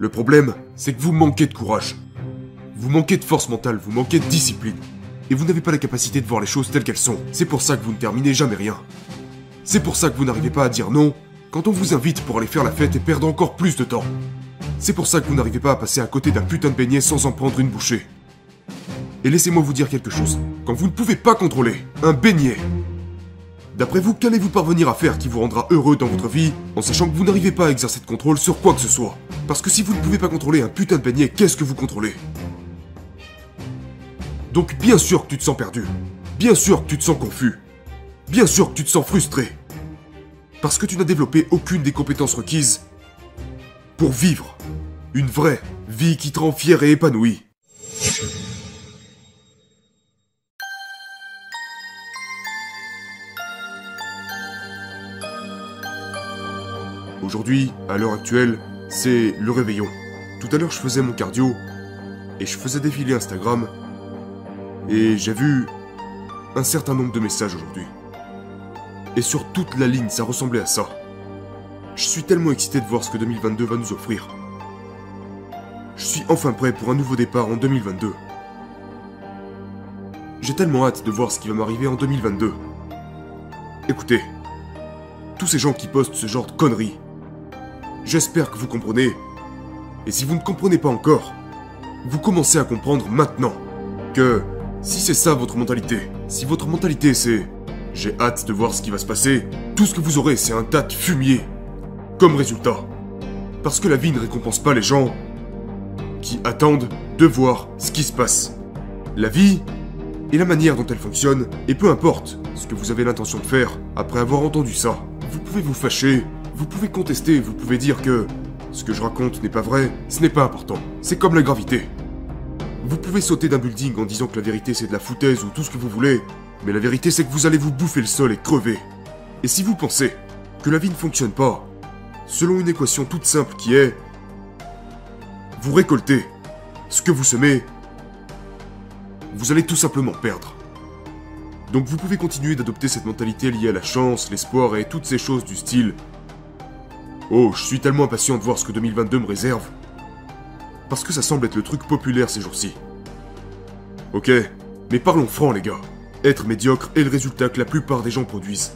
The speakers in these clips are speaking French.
Le problème, c'est que vous manquez de courage. Vous manquez de force mentale, vous manquez de discipline. Et vous n'avez pas la capacité de voir les choses telles qu'elles sont. C'est pour ça que vous ne terminez jamais rien. C'est pour ça que vous n'arrivez pas à dire non quand on vous invite pour aller faire la fête et perdre encore plus de temps. C'est pour ça que vous n'arrivez pas à passer à côté d'un putain de beignet sans en prendre une bouchée. Et laissez-moi vous dire quelque chose. Quand vous ne pouvez pas contrôler un beignet, d'après vous, qu'allez-vous parvenir à faire qui vous rendra heureux dans votre vie en sachant que vous n'arrivez pas à exercer de contrôle sur quoi que ce soit? Parce que si vous ne pouvez pas contrôler un putain de beignet, qu'est-ce que vous contrôlez? Donc bien sûr que tu te sens perdu. Bien sûr que tu te sens confus. Bien sûr que tu te sens frustré. Parce que tu n'as développé aucune des compétences requises pour vivre une vraie vie qui te rend fier et épanoui. Aujourd'hui, à l'heure actuelle, c'est le réveillon. Tout à l'heure, je faisais mon cardio et je faisais défiler Instagram et j'ai vu un certain nombre de messages aujourd'hui. Et sur toute la ligne, ça ressemblait à ça. Je suis tellement excité de voir ce que 2022 va nous offrir. Je suis enfin prêt pour un nouveau départ en 2022. J'ai tellement hâte de voir ce qui va m'arriver en 2022. Écoutez, tous ces gens qui postent ce genre de conneries, j'espère que vous comprenez. Et si vous ne comprenez pas encore, vous commencez à comprendre maintenant que si c'est ça votre mentalité, si votre mentalité c'est j'ai hâte de voir ce qui va se passer, tout ce que vous aurez c'est un tas de fumier comme résultat. Parce que la vie ne récompense pas les gens qui attendent de voir ce qui se passe. La vie est la manière dont elle fonctionne, et peu importe ce que vous avez l'intention de faire après avoir entendu ça. Vous pouvez vous fâcher, vous pouvez contester, vous pouvez dire que ce que je raconte n'est pas vrai, ce n'est pas important. C'est comme la gravité. Vous pouvez sauter d'un building en disant que la vérité c'est de la foutaise ou tout ce que vous voulez, mais la vérité c'est que vous allez vous bouffer le sol et crever. Et si vous pensez que la vie ne fonctionne pas, selon une équation toute simple qui est vous récoltez ce que vous semez, vous allez tout simplement perdre. Donc vous pouvez continuer d'adopter cette mentalité liée à la chance, l'espoir et toutes ces choses du style Oh, je suis tellement impatient de voir ce que 2022 me réserve. Parce que ça semble être le truc populaire ces jours-ci. Ok, mais parlons franc les gars. Être médiocre est le résultat que la plupart des gens produisent.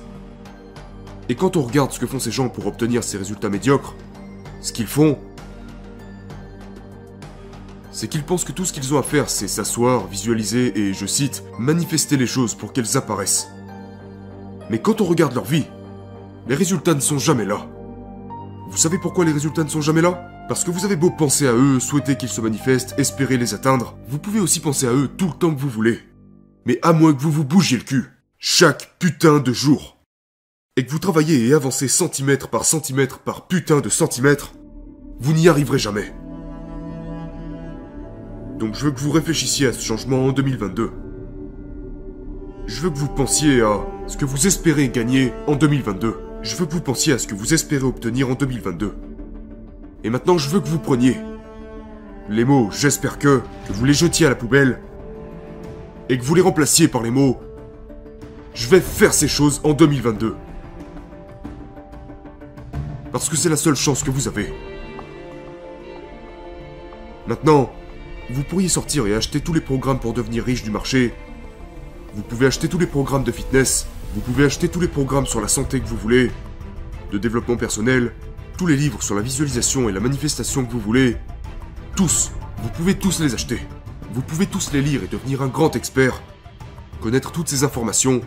Et quand on regarde ce que font ces gens pour obtenir ces résultats médiocres, ce qu'ils font, c'est qu'ils pensent que tout ce qu'ils ont à faire, c'est s'asseoir, visualiser et, je cite, manifester les choses pour qu'elles apparaissent. Mais quand on regarde leur vie, les résultats ne sont jamais là. Vous savez pourquoi les résultats ne sont jamais là? Parce que vous avez beau penser à eux, souhaiter qu'ils se manifestent, espérer les atteindre, vous pouvez aussi penser à eux tout le temps que vous voulez. Mais à moins que vous vous bougiez le cul, chaque putain de jour et que vous travaillez et avancez centimètre par centimètre par putain de centimètre, vous n'y arriverez jamais. Donc je veux que vous réfléchissiez à ce changement en 2022. Je veux que vous pensiez à ce que vous espérez gagner en 2022. Je veux que vous pensiez à ce que vous espérez obtenir en 2022. Et maintenant, je veux que vous preniez les mots j'espère que, que vous les jetiez à la poubelle, et que vous les remplaciez par les mots je vais faire ces choses en 2022. Parce que c'est la seule chance que vous avez. Maintenant, vous pourriez sortir et acheter tous les programmes pour devenir riche du marché. Vous pouvez acheter tous les programmes de fitness. Vous pouvez acheter tous les programmes sur la santé que vous voulez. De développement personnel. Tous les livres sur la visualisation et la manifestation que vous voulez. Tous. Vous pouvez tous les acheter. Vous pouvez tous les lire et devenir un grand expert. Connaître toutes ces informations.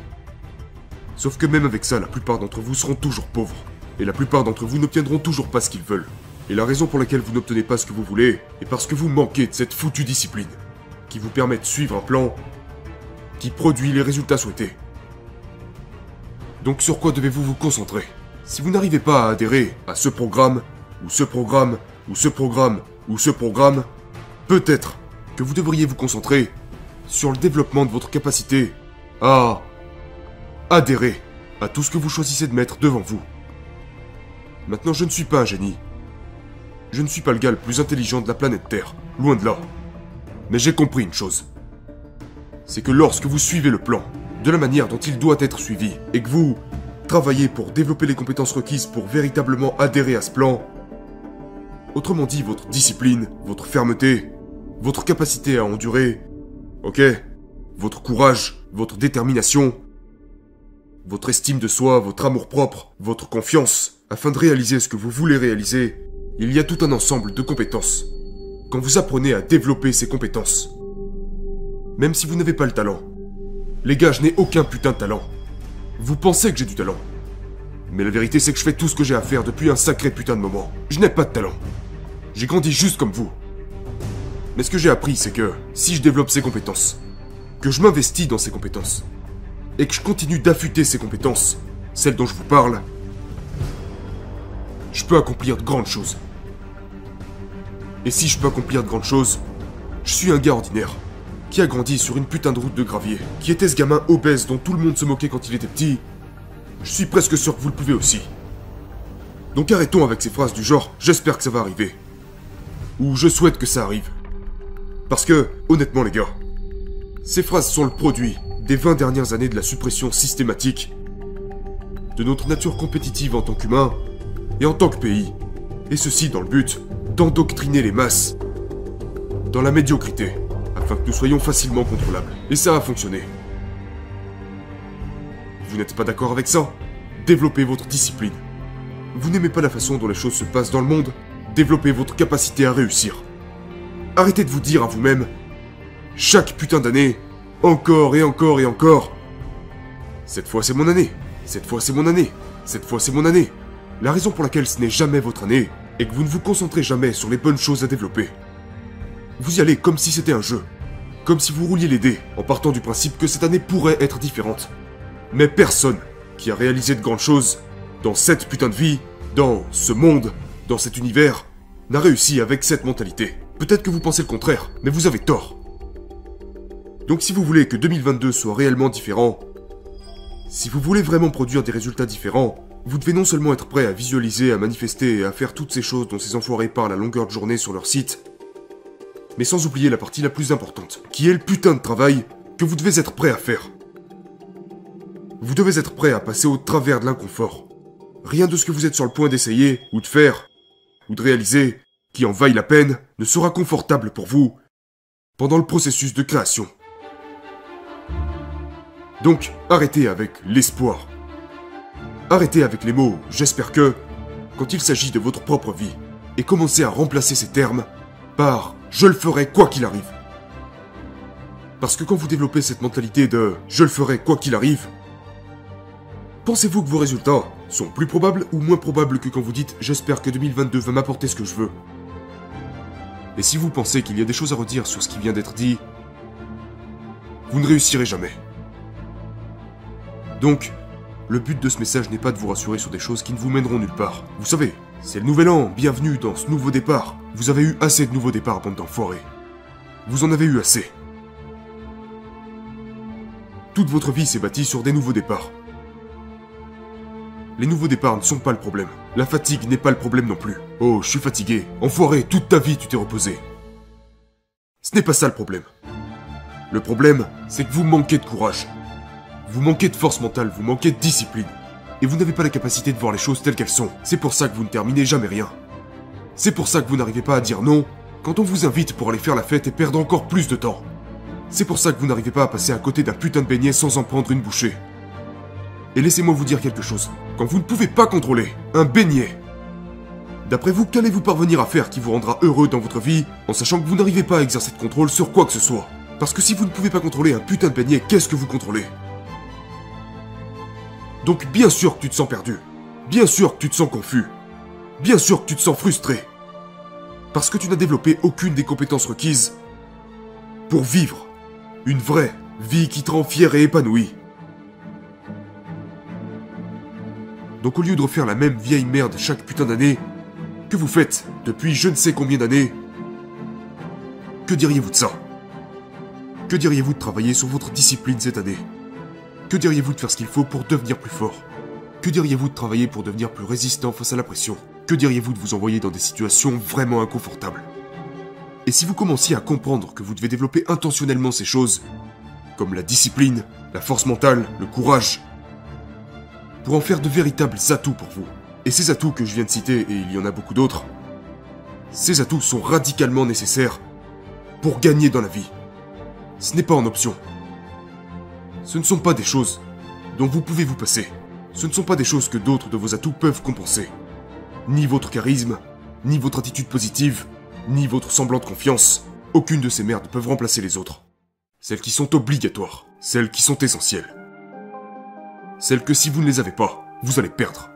Sauf que même avec ça, la plupart d'entre vous seront toujours pauvres et la plupart d'entre vous n'obtiendront toujours pas ce qu'ils veulent. Et la raison pour laquelle vous n'obtenez pas ce que vous voulez est parce que vous manquez de cette foutue discipline, qui vous permet de suivre un plan qui produit les résultats souhaités. Donc sur quoi devez-vous vous concentrer? Si vous n'arrivez pas à adhérer à ce programme, ou ce programme, ou ce programme, ou ce programme, peut-être que vous devriez vous concentrer sur le développement de votre capacité à adhérer à tout ce que vous choisissez de mettre devant vous. Maintenant, je ne suis pas un génie. Je ne suis pas le gars le plus intelligent de la planète Terre, loin de là. Mais j'ai compris une chose. C'est que lorsque vous suivez le plan, de la manière dont il doit être suivi, et que vous travaillez pour développer les compétences requises pour véritablement adhérer à ce plan, Autrement dit, votre discipline, votre fermeté, votre capacité à endurer, ok Votre courage, votre détermination, votre estime de soi, votre amour-propre, votre confiance, afin de réaliser ce que vous voulez réaliser, il y a tout un ensemble de compétences. Quand vous apprenez à développer ces compétences, même si vous n'avez pas le talent, les gars, je n'ai aucun putain de talent. Vous pensez que j'ai du talent. Mais la vérité, c'est que je fais tout ce que j'ai à faire depuis un sacré putain de moment. Je n'ai pas de talent. J'ai grandi juste comme vous. Mais ce que j'ai appris, c'est que si je développe ces compétences, que je m'investis dans ces compétences, et que je continue d'affûter ces compétences, celles dont je vous parle, je peux accomplir de grandes choses. Et si je peux accomplir de grandes choses, je suis un gars ordinaire, qui a grandi sur une putain de route de gravier, qui était ce gamin obèse dont tout le monde se moquait quand il était petit. Je suis presque sûr que vous le pouvez aussi. Donc arrêtons avec ces phrases du genre j'espère que ça va arriver. Ou je souhaite que ça arrive. Parce que, honnêtement les gars, ces phrases sont le produit des 20 dernières années de la suppression systématique de notre nature compétitive en tant qu'humain et en tant que pays. Et ceci dans le but d'endoctriner les masses dans la médiocrité, afin que nous soyons facilement contrôlables. Et ça a fonctionné. Vous n'êtes pas d'accord avec ça? Développez votre discipline. Vous n'aimez pas la façon dont les choses se passent dans le monde? Développez votre capacité à réussir. Arrêtez de vous dire à vous-même, chaque putain d'année, encore et encore et encore, cette fois c'est mon année, cette fois c'est mon année, cette fois c'est mon année. La raison pour laquelle ce n'est jamais votre année est que vous ne vous concentrez jamais sur les bonnes choses à développer. Vous y allez comme si c'était un jeu, comme si vous rouliez les dés en partant du principe que cette année pourrait être différente. Mais personne qui a réalisé de grandes choses dans cette putain de vie, dans ce monde, dans cet univers, n'a réussi avec cette mentalité. Peut-être que vous pensez le contraire, mais vous avez tort. Donc si vous voulez que 2022 soit réellement différent, si vous voulez vraiment produire des résultats différents, vous devez non seulement être prêt à visualiser, à manifester et à faire toutes ces choses dont ces enfoirés parlent à longueur de journée sur leur site, mais sans oublier la partie la plus importante, qui est le putain de travail que vous devez être prêt à faire. Vous devez être prêt à passer au travers de l'inconfort. Rien de ce que vous êtes sur le point d'essayer, ou de faire, ou de réaliser, qui en vaille la peine, ne sera confortable pour vous pendant le processus de création. Donc, arrêtez avec l'espoir. Arrêtez avec les mots j'espère que quand il s'agit de votre propre vie et commencez à remplacer ces termes par je le ferai quoi qu'il arrive. Parce que quand vous développez cette mentalité de je le ferai quoi qu'il arrive, pensez-vous que vos résultats sont plus probables ou moins probables que quand vous dites j'espère que 2022 va m'apporter ce que je veux Et si vous pensez qu'il y a des choses à redire sur ce qui vient d'être dit, vous ne réussirez jamais. Donc, le but de ce message n'est pas de vous rassurer sur des choses qui ne vous mèneront nulle part. Vous savez, c'est le nouvel an, bienvenue dans ce nouveau départ. Vous avez eu assez de nouveaux départs, bande d'enfoirés. Vous en avez eu assez. Toute votre vie s'est bâtie sur des nouveaux départs. Les nouveaux départs ne sont pas le problème. La fatigue n'est pas le problème non plus. Oh, je suis fatigué. Enfoiré, toute ta vie tu t'es reposé. Ce n'est pas ça le problème. Le problème, c'est que vous manquez de courage. Vous manquez de force mentale, vous manquez de discipline. Et vous n'avez pas la capacité de voir les choses telles qu'elles sont. C'est pour ça que vous ne terminez jamais rien. C'est pour ça que vous n'arrivez pas à dire non quand on vous invite pour aller faire la fête et perdre encore plus de temps. C'est pour ça que vous n'arrivez pas à passer à côté d'un putain de beignet sans en prendre une bouchée. Et laissez-moi vous dire quelque chose. Quand vous ne pouvez pas contrôler un beignet, d'après vous, qu'allez-vous parvenir à faire qui vous rendra heureux dans votre vie en sachant que vous n'arrivez pas à exercer de contrôle sur quoi que ce soit? Parce que si vous ne pouvez pas contrôler un putain de beignet, qu'est-ce que vous contrôlez? Donc bien sûr que tu te sens perdu. Bien sûr que tu te sens confus. Bien sûr que tu te sens frustré. Parce que tu n'as développé aucune des compétences requises pour vivre une vraie vie qui te rend fier et épanoui. Donc au lieu de refaire la même vieille merde chaque putain d'année que vous faites depuis je ne sais combien d'années, que diriez-vous de ça? Que diriez-vous de travailler sur votre discipline cette année? Que diriez-vous de faire ce qu'il faut pour devenir plus fort? Que diriez-vous de travailler pour devenir plus résistant face à la pression? Que diriez-vous de vous envoyer dans des situations vraiment inconfortables? Et si vous commenciez à comprendre que vous devez développer intentionnellement ces choses, comme la discipline, la force mentale, le courage, pour en faire de véritables atouts pour vous, et ces atouts que je viens de citer, et il y en a beaucoup d'autres, Ces atouts sont radicalement nécessaires pour gagner dans la vie. Ce n'est pas en option. Ce ne sont pas des choses dont vous pouvez vous passer. Ce ne sont pas des choses que d'autres de vos atouts peuvent compenser. Ni votre charisme, ni votre attitude positive, ni votre semblant de confiance. Aucune de ces merdes peuvent remplacer les autres. Celles qui sont obligatoires, celles qui sont essentielles. Celles que si vous ne les avez pas, vous allez perdre.